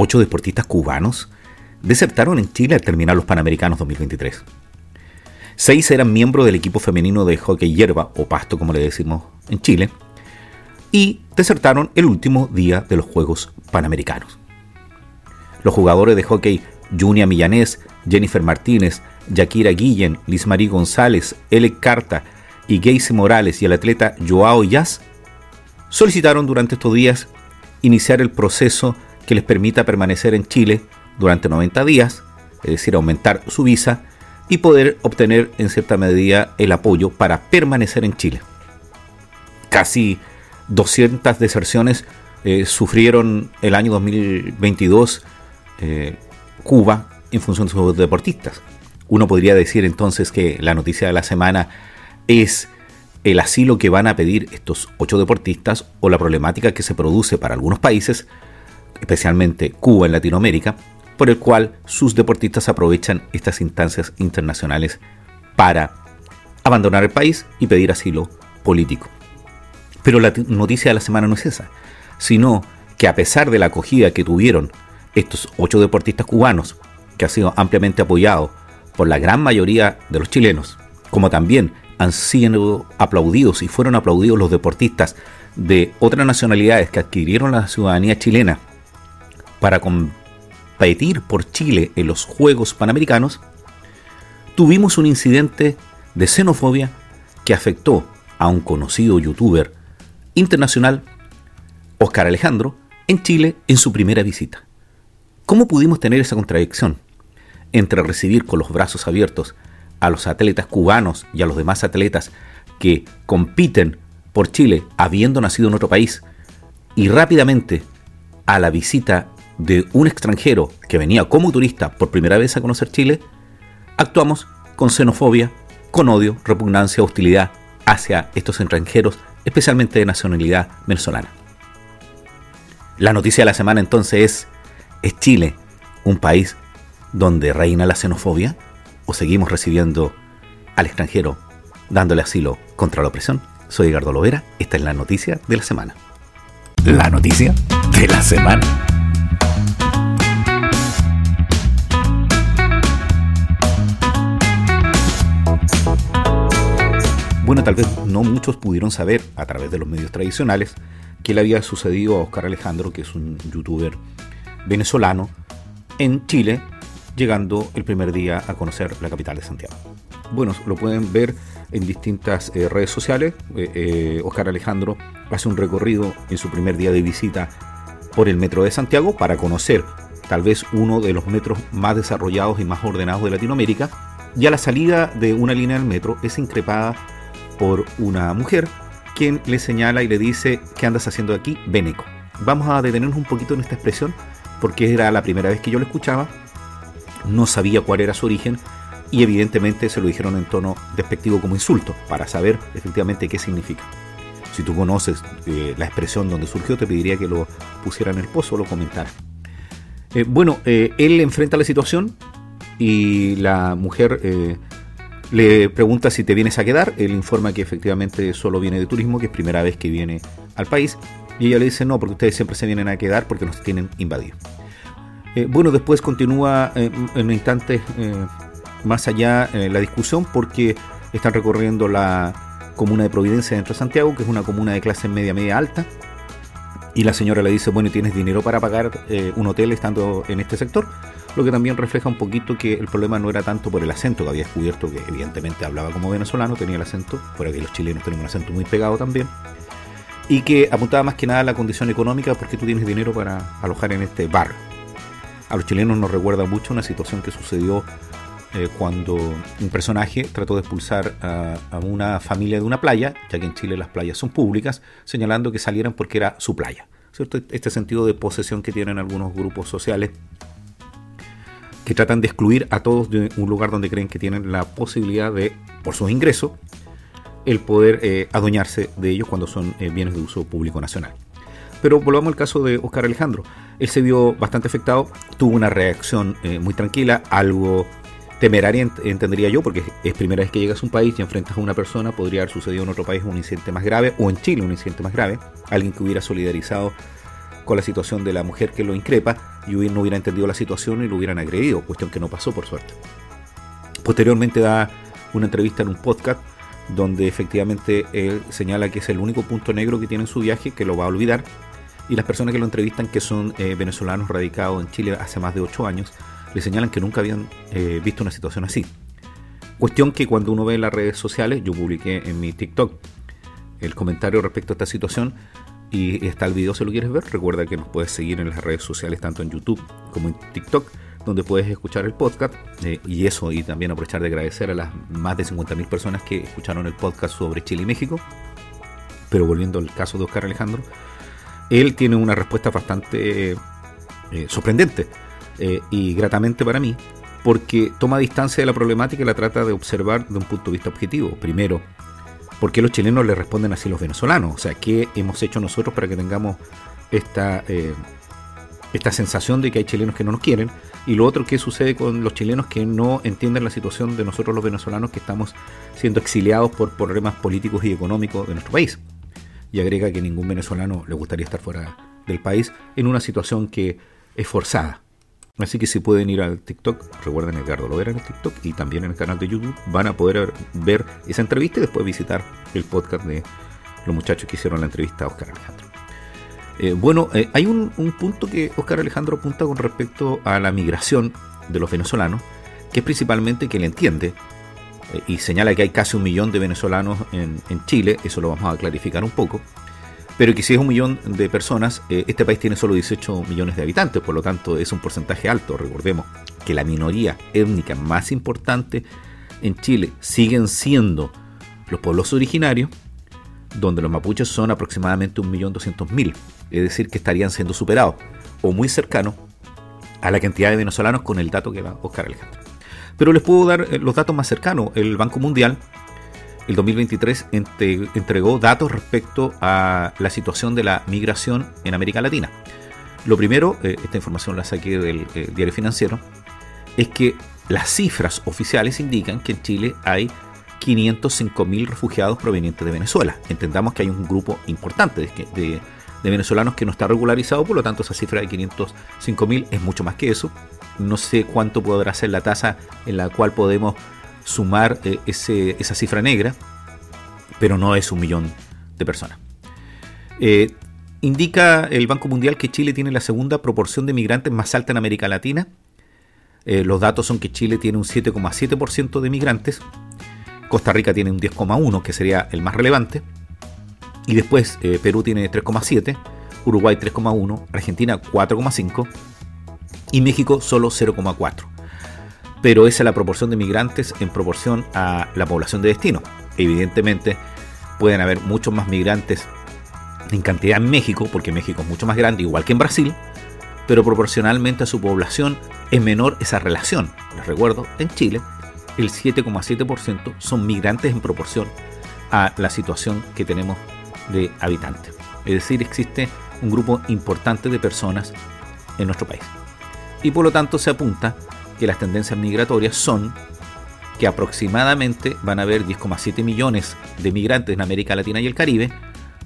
ocho deportistas cubanos desertaron en Chile al terminar los Panamericanos 2023. Seis eran miembros del equipo femenino de hockey hierba, o pasto como le decimos en Chile, y desertaron el último día de los Juegos Panamericanos. Los jugadores de hockey Junia Millanés, Jennifer Martínez, Yakira Guillen, Liz Marie González, Ele Carta y Gacy Morales y el atleta Joao Yaz solicitaron durante estos días iniciar el proceso que les permita permanecer en Chile durante 90 días, es decir, aumentar su visa y poder obtener en cierta medida el apoyo para permanecer en Chile. Casi 200 deserciones eh, sufrieron el año 2022 eh, Cuba en función de sus deportistas. Uno podría decir entonces que la noticia de la semana es el asilo que van a pedir estos ocho deportistas o la problemática que se produce para algunos países, especialmente Cuba en Latinoamérica, por el cual sus deportistas aprovechan estas instancias internacionales para abandonar el país y pedir asilo político. Pero la noticia de la semana no es esa, sino que a pesar de la acogida que tuvieron estos ocho deportistas cubanos, que ha sido ampliamente apoyado por la gran mayoría de los chilenos, como también han sido aplaudidos y fueron aplaudidos los deportistas de otras nacionalidades que adquirieron la ciudadanía chilena para competir por Chile en los Juegos Panamericanos, tuvimos un incidente de xenofobia que afectó a un conocido youtuber internacional, Oscar Alejandro, en Chile en su primera visita. ¿Cómo pudimos tener esa contradicción entre recibir con los brazos abiertos a los atletas cubanos y a los demás atletas que compiten por Chile habiendo nacido en otro país y rápidamente a la visita de un extranjero que venía como turista por primera vez a conocer Chile, actuamos con xenofobia, con odio, repugnancia, hostilidad hacia estos extranjeros, especialmente de nacionalidad venezolana. La noticia de la semana entonces es ¿Es Chile un país donde reina la xenofobia? ¿O seguimos recibiendo al extranjero dándole asilo contra la opresión? Soy Edgardo Lovera, esta es la noticia de la semana. La noticia de la semana. Bueno, tal vez no muchos pudieron saber a través de los medios tradicionales que le había sucedido a Oscar Alejandro, que es un youtuber venezolano en Chile, llegando el primer día a conocer la capital de Santiago. Bueno, lo pueden ver en distintas eh, redes sociales. Eh, eh, Oscar Alejandro hace un recorrido en su primer día de visita por el metro de Santiago para conocer tal vez uno de los metros más desarrollados y más ordenados de Latinoamérica. Y a la salida de una línea del metro es increpada por una mujer quien le señala y le dice, ¿qué andas haciendo aquí? Beneco. Vamos a detenernos un poquito en esta expresión porque era la primera vez que yo lo escuchaba, no sabía cuál era su origen y evidentemente se lo dijeron en tono despectivo como insulto, para saber efectivamente qué significa. Si tú conoces eh, la expresión donde surgió, te pediría que lo pusiera en el pozo o lo comentara. Eh, bueno, eh, él enfrenta la situación y la mujer le pregunta si te vienes a quedar. Él informa que efectivamente solo viene de turismo, que es primera vez que viene al país y ella le dice, no, porque ustedes siempre se vienen a quedar porque nos tienen invadido. Eh, bueno, después continúa eh, en un instante eh, más allá la discusión porque están recorriendo la comuna de Providencia dentro de Santiago, que es una comuna de clase media, media alta. Y la señora le dice, bueno, ¿tienes dinero para pagar un hotel estando en este sector? Lo que también refleja un poquito que el problema no era tanto por el acento que había descubierto, que evidentemente hablaba como venezolano, tenía el acento, fuera que los chilenos tienen un acento muy pegado también y que apuntaba más que nada a la condición económica porque tú tienes dinero para alojar en este bar. A los chilenos nos recuerda mucho una situación que sucedió eh, cuando un personaje trató de expulsar a, una familia de una playa, ya que en Chile las playas son públicas, señalando que salieran porque era su playa. Este sentido de posesión que tienen algunos grupos sociales que tratan de excluir a todos de un lugar donde creen que tienen la posibilidad de, por sus ingresos, el poder eh, adueñarse de ellos cuando son eh, bienes de uso público nacional. Pero volvamos al caso de Oscar Alejandro. Él se vio bastante afectado, tuvo una reacción muy tranquila, algo temeraria entendería yo, porque es primera vez que llegas a un país y enfrentas a una persona, podría haber sucedido en otro país un incidente más grave, o en Chile un incidente más grave, alguien que hubiera solidarizado con la situación de la mujer que lo increpa y no hubiera entendido la situación y lo hubieran agredido, cuestión que no pasó por suerte. Posteriormente da una entrevista en un podcast donde efectivamente él señala que es el único punto negro que tiene en su viaje, que lo va a olvidar, y las personas que lo entrevistan, que son eh, venezolanos radicados en Chile hace más de 8 años, le señalan que nunca habían eh, visto una situación así. Cuestión que cuando uno ve en las redes sociales, yo publiqué en mi TikTok el comentario respecto a esta situación y está el video si lo quieres ver. Recuerda que nos puedes seguir en las redes sociales, tanto en YouTube como en TikTok, donde puedes escuchar el podcast. Eh, y eso, y también aprovechar de agradecer a las más de 50.000 personas que escucharon el podcast sobre Chile y México. Pero volviendo al caso de Oscar Alejandro, él tiene una respuesta bastante eh, sorprendente eh, y gratamente para mí, porque toma distancia de la problemática y la trata de observar de un punto de vista objetivo. Primero, ¿por qué los chilenos le responden así a los venezolanos? O sea, ¿qué hemos hecho nosotros para que tengamos esta, eh, esta sensación de que hay chilenos que no nos quieren? Y lo otro, ¿qué sucede con los chilenos que no entienden la situación de nosotros los venezolanos que estamos siendo exiliados por problemas políticos y económicos de nuestro país? Y agrega que ningún venezolano le gustaría estar fuera del país en una situación que es forzada. Así que si pueden ir al TikTok, recuerden Edgardo Lovera en el TikTok y también en el canal de YouTube, van a poder ver esa entrevista y después visitar el podcast de los muchachos que hicieron la entrevista a Oscar Alejandro. Eh, bueno, eh, hay un, punto que Oscar Alejandro apunta con respecto a la migración de los venezolanos, que es principalmente que él entiende eh, y señala que hay casi un millón de venezolanos en, en Chile, eso lo vamos a clarificar un poco, pero que si es un millón de personas, eh, este país tiene solo 18 millones de habitantes, por lo tanto es un porcentaje alto. Recordemos que la minoría étnica más importante en Chile siguen siendo los pueblos originarios, donde los mapuches son aproximadamente 1.200.000, es decir, que estarían siendo superados o muy cercanos a la cantidad de venezolanos con el dato que da Oscar Alejandro. Pero les puedo dar eh, los datos más cercanos. El Banco Mundial el 2023 entregó datos respecto a la situación de la migración en América Latina. Lo primero, eh, esta información la saqué del eh, diario financiero, es que las cifras oficiales indican que en Chile hay 505.000 refugiados provenientes de Venezuela. Entendamos que hay un grupo importante de, de, venezolanos que no está regularizado, por lo tanto esa cifra de 505.000 es mucho más que eso. No sé cuánto podrá ser la tasa en la cual podemos sumar eh, esa cifra negra, pero no es un millón de personas. Eh, indica el Banco Mundial que Chile tiene la segunda proporción de migrantes más alta en América Latina. Eh, los datos son que Chile tiene un 7,7% de migrantes, Costa Rica tiene un 10,1%, que sería el más relevante, y después Perú tiene 3,7%, Uruguay 3,1%, Argentina 4,5% y México solo 0,4% pero esa es la proporción de migrantes en proporción a la población de destino. Evidentemente pueden haber muchos más migrantes en cantidad en México, porque México es mucho más grande, igual que en Brasil, pero proporcionalmente a su población es menor esa relación. Les recuerdo, en Chile el 7,7% son migrantes en proporción a la situación que tenemos de habitantes. Es decir, existe un grupo importante de personas en nuestro país. Y por lo tanto se apunta que las tendencias migratorias son que aproximadamente van a haber 10,7 millones de migrantes en América Latina y el Caribe,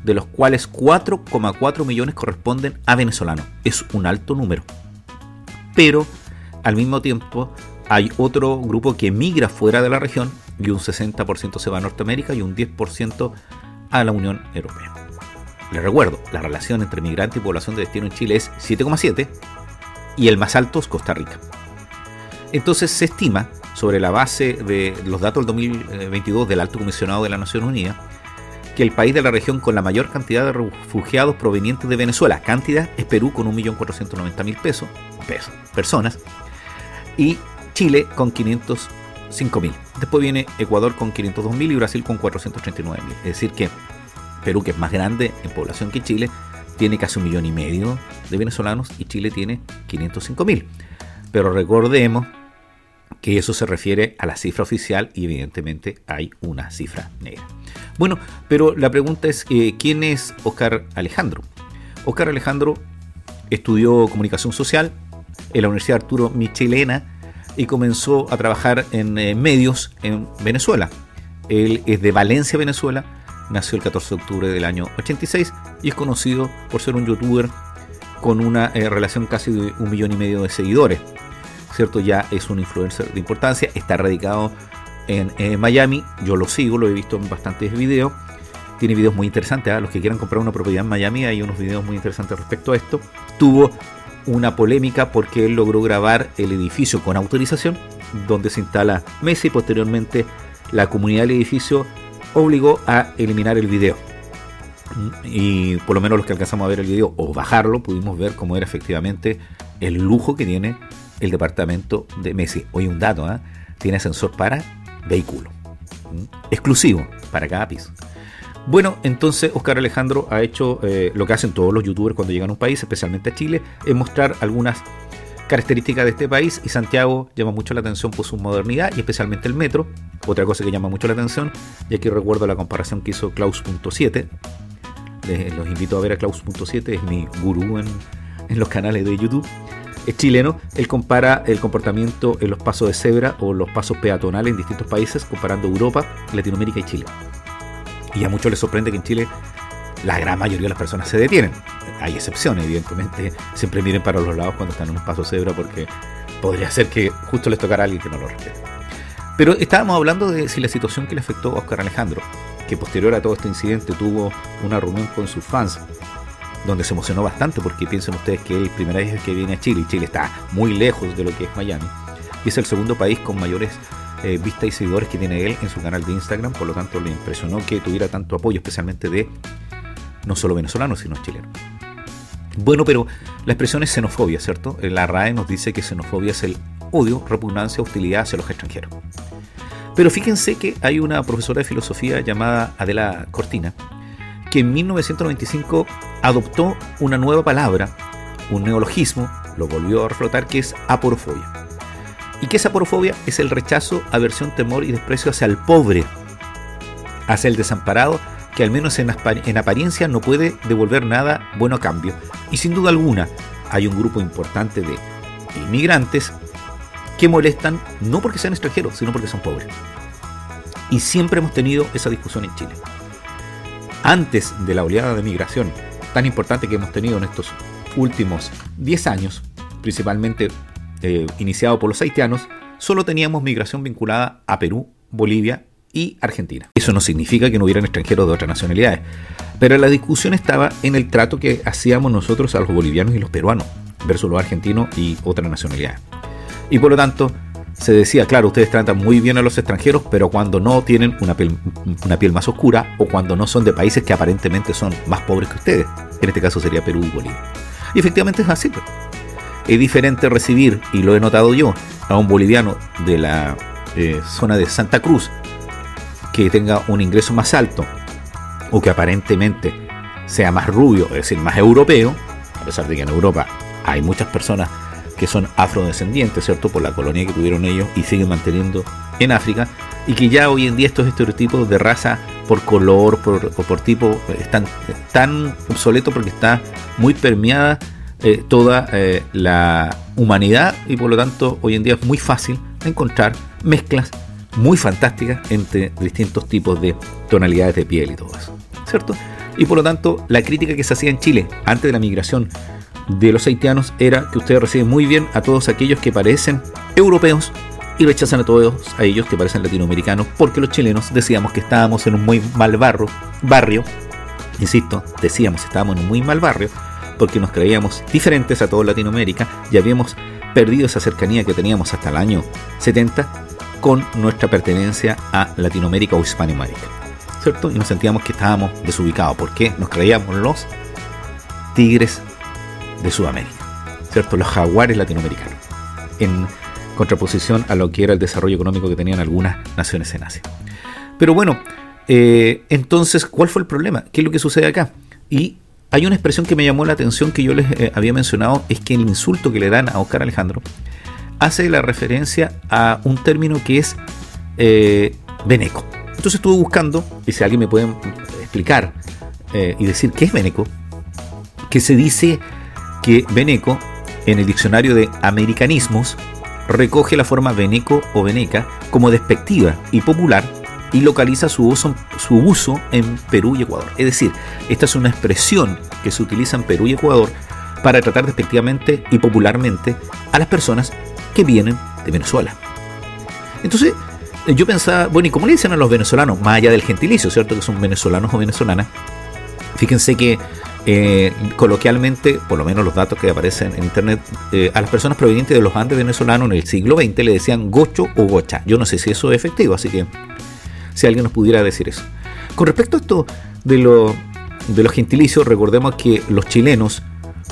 de los cuales 4,4 millones corresponden a venezolanos. Es un alto número. Pero al mismo tiempo hay otro grupo que migra fuera de la región y un 60% se va a Norteamérica y un 10% a la Unión Europea. Les recuerdo, la relación entre migrante y población de destino en Chile es 7,7 y el más alto es Costa Rica. Entonces se estima, sobre la base de los datos del 2022 del Alto Comisionado de la Nación Unida, que el país de la región con la mayor cantidad de refugiados provenientes de Venezuela, cantidad es Perú con 1.490.000 pesos, pesos, personas, y Chile con 505.000. Después viene Ecuador con 502.000 y Brasil con 439.000. Es decir que Perú, que es más grande en población que Chile, tiene casi un millón y medio de venezolanos y Chile tiene 505.000. Pero recordemos que eso se refiere a la cifra oficial y evidentemente hay una cifra negra. Bueno, pero la pregunta es, eh, ¿quién es Oscar Alejandro? Oscar Alejandro estudió comunicación social en la Universidad Arturo Michelena y comenzó a trabajar en eh, medios en Venezuela. Él es de Valencia, Venezuela, nació el 14 de octubre del año 86 y es conocido por ser un youtuber con una eh, relación casi de un millón y medio de seguidores. ¿Cierto? Ya es un influencer de importancia, está radicado en eh, Miami, yo lo sigo, lo he visto en bastantes videos. Tiene videos muy interesantes, ¿ah? los que quieran comprar una propiedad en Miami hay unos videos muy interesantes respecto a esto. Tuvo una polémica porque él logró grabar el edificio con autorización donde se instala Messi posteriormente la comunidad del edificio obligó a eliminar el video. Y por lo menos los que alcanzamos a ver el video o bajarlo, pudimos ver cómo era efectivamente el lujo que tiene el departamento de Messi. Hoy un dato, ¿eh? tiene ascensor para vehículo. Exclusivo para cada piso. Bueno, entonces Oscar Alejandro ha hecho eh, lo que hacen todos los youtubers cuando llegan a un país, especialmente a Chile, es mostrar algunas características de este país y Santiago llama mucho la atención por su modernidad y especialmente el metro. Otra cosa que llama mucho la atención, y aquí recuerdo la comparación que hizo Klaus.7. Los invito a ver a Klaus.7, es mi gurú en, en los canales de YouTube. Es chileno, él compara el comportamiento en los pasos de cebra o los pasos peatonales en distintos países, comparando Europa, Latinoamérica y Chile. Y a muchos les sorprende que en Chile la gran mayoría de las personas se detienen. Hay excepciones, evidentemente. Siempre miren para los lados cuando están en un paso de cebra porque podría ser que justo les tocara a alguien que no lo respete. Pero estábamos hablando de si la situación que le afectó a Oscar Alejandro, que posterior a todo este incidente tuvo una reunión con sus fans, donde se emocionó bastante porque piensen ustedes que la primera vez que viene a Chile y Chile está muy lejos de lo que es Miami. Y es el segundo país con mayores eh, vistas y seguidores que tiene él en su canal de Instagram, por lo tanto le impresionó que tuviera tanto apoyo, especialmente de no solo venezolanos, sino chilenos. Bueno, pero la expresión es xenofobia, ¿cierto? La RAE nos dice que xenofobia es el odio, repugnancia, hostilidad hacia los extranjeros. Pero fíjense que hay una profesora de filosofía llamada Adela Cortina, que en 1995 adoptó una nueva palabra, un neologismo, lo volvió a reflotar, que es aporofobia. ¿Y qué es aporofobia? Es el rechazo, aversión, temor y desprecio hacia el pobre, hacia el desamparado que al menos en, apariencia no puede devolver nada bueno a cambio. Y sin duda alguna hay un grupo importante de inmigrantes que molestan no porque sean extranjeros, sino porque son pobres. Y siempre hemos tenido esa discusión en Chile. Antes de la oleada de migración tan importante que hemos tenido en estos últimos 10 años, principalmente eh, iniciado por los haitianos, solo teníamos migración vinculada a Perú, Bolivia y Argentina. Eso no significa que no hubieran extranjeros de otras nacionalidades, pero la discusión estaba en el trato que hacíamos nosotros a los bolivianos y los peruanos versus los argentinos y otras nacionalidades. Y por lo tanto, se decía, claro, ustedes tratan muy bien a los extranjeros, pero cuando no tienen una piel, una piel más oscura o cuando no son de países que aparentemente son más pobres que ustedes. En este caso sería Perú y Bolivia. Y efectivamente es así. Pues. Es diferente recibir, y lo he notado yo, a un boliviano de la eh, zona de Santa Cruz que tenga un ingreso más alto o que aparentemente sea más rubio, es decir, más europeo, a pesar de que en Europa hay muchas personas que son afrodescendientes, ¿cierto? Por la colonia que tuvieron ellos y siguen manteniendo en África, y que ya hoy en día estos estereotipos de raza por color por, o por tipo están tan obsoletos porque está muy permeada eh, toda eh, la humanidad y por lo tanto hoy en día es muy fácil encontrar mezclas muy fantástica entre distintos tipos de tonalidades de piel y todo eso, ¿cierto? Y por lo tanto, la crítica que se hacía en Chile antes de la migración de los haitianos era que ustedes reciben muy bien a todos aquellos que parecen europeos y rechazan a todos a ellos que parecen latinoamericanos porque los chilenos decíamos que estábamos en un muy mal barro, barrio, insisto, decíamos estábamos en un muy mal barrio porque nos creíamos diferentes a toda Latinoamérica y habíamos perdido esa cercanía que teníamos hasta el año 70 con nuestra pertenencia a Latinoamérica o Hispanoamérica. ¿Cierto? Y nos sentíamos que estábamos desubicados. porque Nos creíamos los tigres de Sudamérica. ¿Cierto? Los jaguares latinoamericanos. En contraposición a lo que era el desarrollo económico que tenían algunas naciones en Asia. Pero bueno, eh, entonces, ¿cuál fue el problema? ¿Qué es lo que sucede acá? Y hay una expresión que me llamó la atención que yo les eh, había mencionado, es que el insulto que le dan a Oscar Alejandro hace la referencia a un término que es eh, Beneco. Entonces estuve buscando, y si alguien me puede explicar eh, y decir qué es Beneco, que se dice que Beneco en el diccionario de americanismos recoge la forma beneco o beneca como despectiva y popular y localiza su uso, en Perú y Ecuador. Es decir, esta es una expresión que se utiliza en Perú y Ecuador para tratar despectivamente y popularmente a las personas que vienen de Venezuela. Entonces, yo pensaba, bueno, ¿y cómo le dicen a los venezolanos? Más allá del gentilicio, ¿cierto? Que son venezolanos o venezolanas. Fíjense que eh, coloquialmente, por lo menos los datos que aparecen en internet, eh, a las personas provenientes de los Andes venezolanos en el siglo XX le decían gocho o gocha. Yo no sé si eso es efectivo, así que si alguien nos pudiera decir eso. Con respecto a esto de, de los gentilicios, recordemos que los chilenos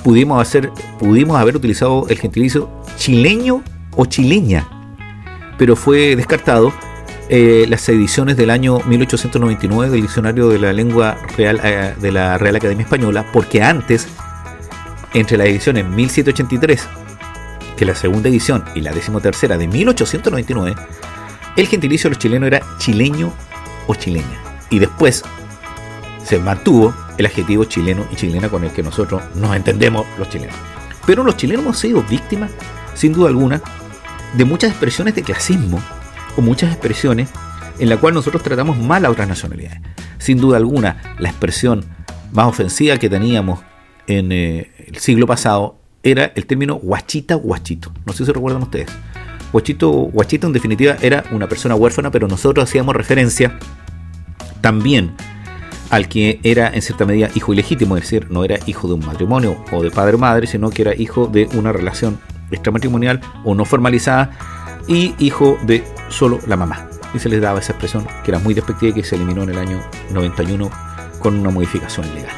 pudimos, hacer, pudimos haber utilizado el gentilicio chileño o chileña, pero fue descartado eh, las ediciones del año 1899 del diccionario de la lengua real eh, de la Real Academia Española, porque antes, entre las ediciones 1783, que la segunda edición, y la decimotercera de 1899, el gentilicio de los chilenos era chileño o chileña. Y después se mantuvo el adjetivo chileno y chilena con el que nosotros nos entendemos los chilenos. Pero los chilenos hemos sido víctimas, sin duda alguna, de muchas expresiones de clasismo o muchas expresiones en la cual nosotros tratamos mal a otras nacionalidades. Sin duda alguna, la expresión más ofensiva que teníamos en eh, el siglo pasado era el término guachita guachito. No sé si recuerdan ustedes. Guachito, guachito en definitiva era una persona huérfana, pero nosotros hacíamos referencia también al que era en cierta medida hijo ilegítimo, es decir, no era hijo de un matrimonio o de padre o madre, sino que era hijo de una relación extramatrimonial o no formalizada y hijo de solo la mamá. Y se les daba esa expresión que era muy despectiva y que se eliminó en el año 91 con una modificación legal.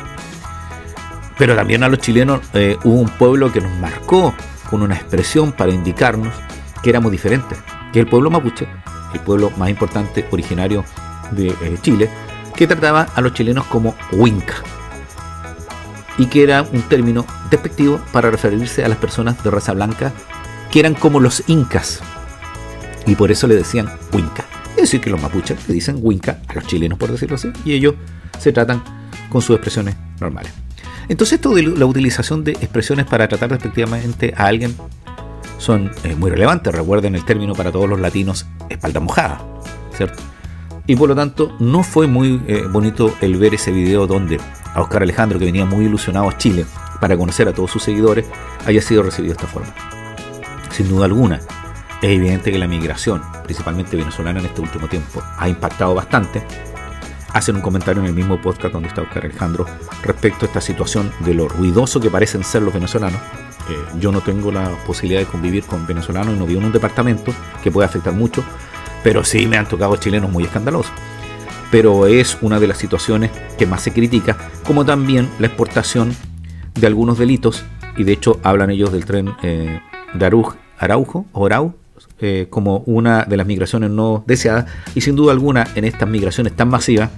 Pero también a los chilenos eh, hubo un pueblo que nos marcó con una expresión para indicarnos que éramos diferentes, que es el pueblo mapuche, el pueblo más importante originario de eh, Chile, que trataba a los chilenos como Winca y que era un término despectivo para referirse a las personas de raza blanca que eran como los incas y por eso le decían Winca. Es decir, que los mapuches le dicen Winca a los chilenos, por decirlo así, y ellos se tratan con sus expresiones normales. Entonces, esto de la utilización de expresiones para tratar despectivamente a alguien son eh, muy relevantes. Recuerden el término para todos los latinos, espalda mojada, ¿cierto? Y por lo tanto, no fue muy eh, bonito el ver ese video donde a Oscar Alejandro, que venía muy ilusionado a Chile para conocer a todos sus seguidores, haya sido recibido de esta forma. Sin duda alguna, es evidente que la migración, principalmente venezolana en este último tiempo, ha impactado bastante. Hacen un comentario en el mismo podcast donde está Oscar Alejandro respecto a esta situación de lo ruidoso que parecen ser los venezolanos. Eh, yo no tengo la posibilidad de convivir con venezolanos y no vivo en un departamento que puede afectar mucho pero sí me han tocado chilenos muy escandalosos. Pero es una de las situaciones que más se critica, como también la exportación de algunos delitos, y de hecho hablan ellos del tren eh, de Araujo, o Arau, eh, como una de las migraciones no deseadas, y sin duda alguna en estas migraciones tan masivas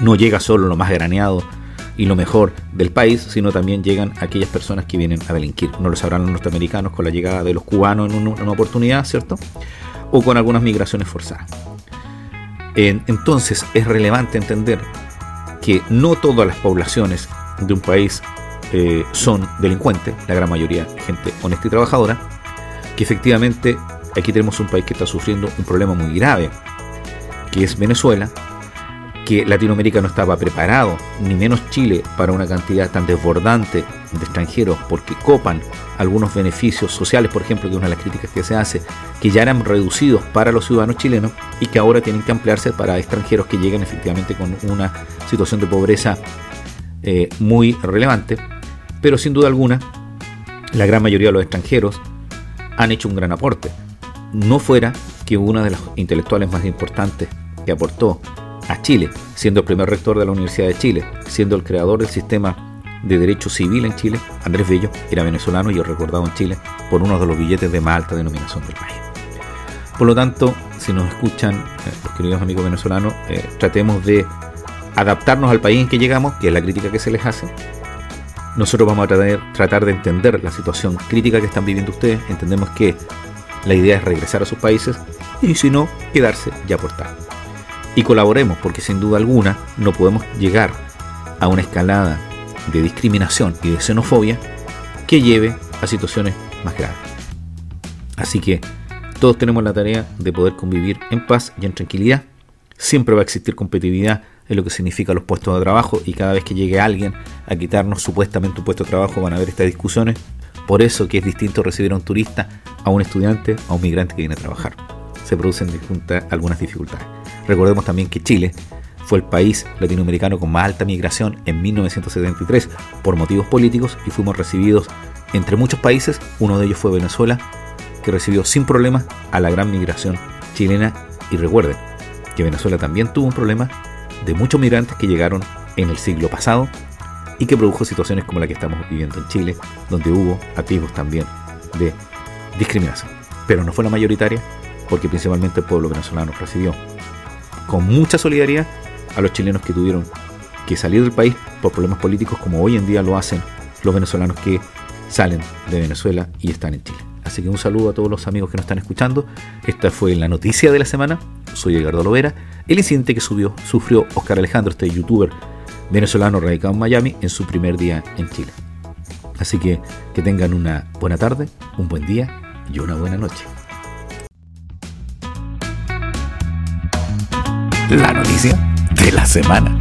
no llega solo lo más graneado y lo mejor del país, sino también llegan aquellas personas que vienen a delinquir. No lo sabrán los norteamericanos con la llegada de los cubanos en una oportunidad, ¿cierto? o con algunas migraciones forzadas. Entonces es relevante entender que no todas las poblaciones de un país eh, son delincuentes, la gran mayoría gente honesta y trabajadora, que efectivamente aquí tenemos un país que está sufriendo un problema muy grave, que es Venezuela, que Latinoamérica no estaba preparado, ni menos Chile, para una cantidad tan desbordante de extranjeros, porque copan algunos beneficios sociales, por ejemplo, que es una de las críticas que se hace, que ya eran reducidos para los ciudadanos chilenos y que ahora tienen que ampliarse para extranjeros que lleguen efectivamente con una situación de pobreza eh, muy relevante. Pero sin duda alguna, la gran mayoría de los extranjeros han hecho un gran aporte. No fuera que una de las intelectuales más importantes que aportó a Chile, siendo el primer rector de la Universidad de Chile, siendo el creador del sistema de derecho civil en Chile, Andrés Bello era venezolano y recordado en Chile por uno de los billetes de más alta denominación del país. Por lo tanto, si nos escuchan eh, queridos amigos venezolanos, eh, tratemos de adaptarnos al país en que llegamos, que es la crítica que se les hace. Nosotros vamos a tratar, de entender la situación crítica que están viviendo ustedes. Entendemos que la idea es regresar a sus países y si no, quedarse y aportar y colaboremos, porque sin duda alguna no podemos llegar a una escalada de discriminación y de xenofobia que lleve a situaciones más graves. Así que todos tenemos la tarea de poder convivir en paz y en tranquilidad. Siempre va a existir competitividad en lo que significa los puestos de trabajo y cada vez que llegue alguien a quitarnos supuestamente un puesto de trabajo van a haber estas discusiones. Por eso que es distinto recibir a un turista, a un estudiante, a un migrante que viene a trabajar. Se producen algunas dificultades. Recordemos también que Chile fue el país latinoamericano con más alta migración en 1973 por motivos políticos y fuimos recibidos entre muchos países, uno de ellos fue Venezuela, que recibió sin problemas a la gran migración chilena y recuerden que Venezuela también tuvo un problema de muchos migrantes que llegaron en el siglo pasado y que produjo situaciones como la que estamos viviendo en Chile, donde hubo atisbos también de discriminación. Pero no fue la mayoritaria, porque principalmente el pueblo venezolano recibió con mucha solidaridad a los chilenos que tuvieron que salir del país por problemas políticos, como hoy en día lo hacen los venezolanos que salen de Venezuela y están en Chile. Así que un saludo a todos los amigos que nos están escuchando. Esta fue la noticia de la semana. Soy Edgardo Lovera. El incidente que subió, sufrió Oscar Alejandro, este youtuber venezolano radicado en Miami, en su primer día en Chile. Así que que tengan una buena tarde, un buen día y una buena noche. La noticia de la semana.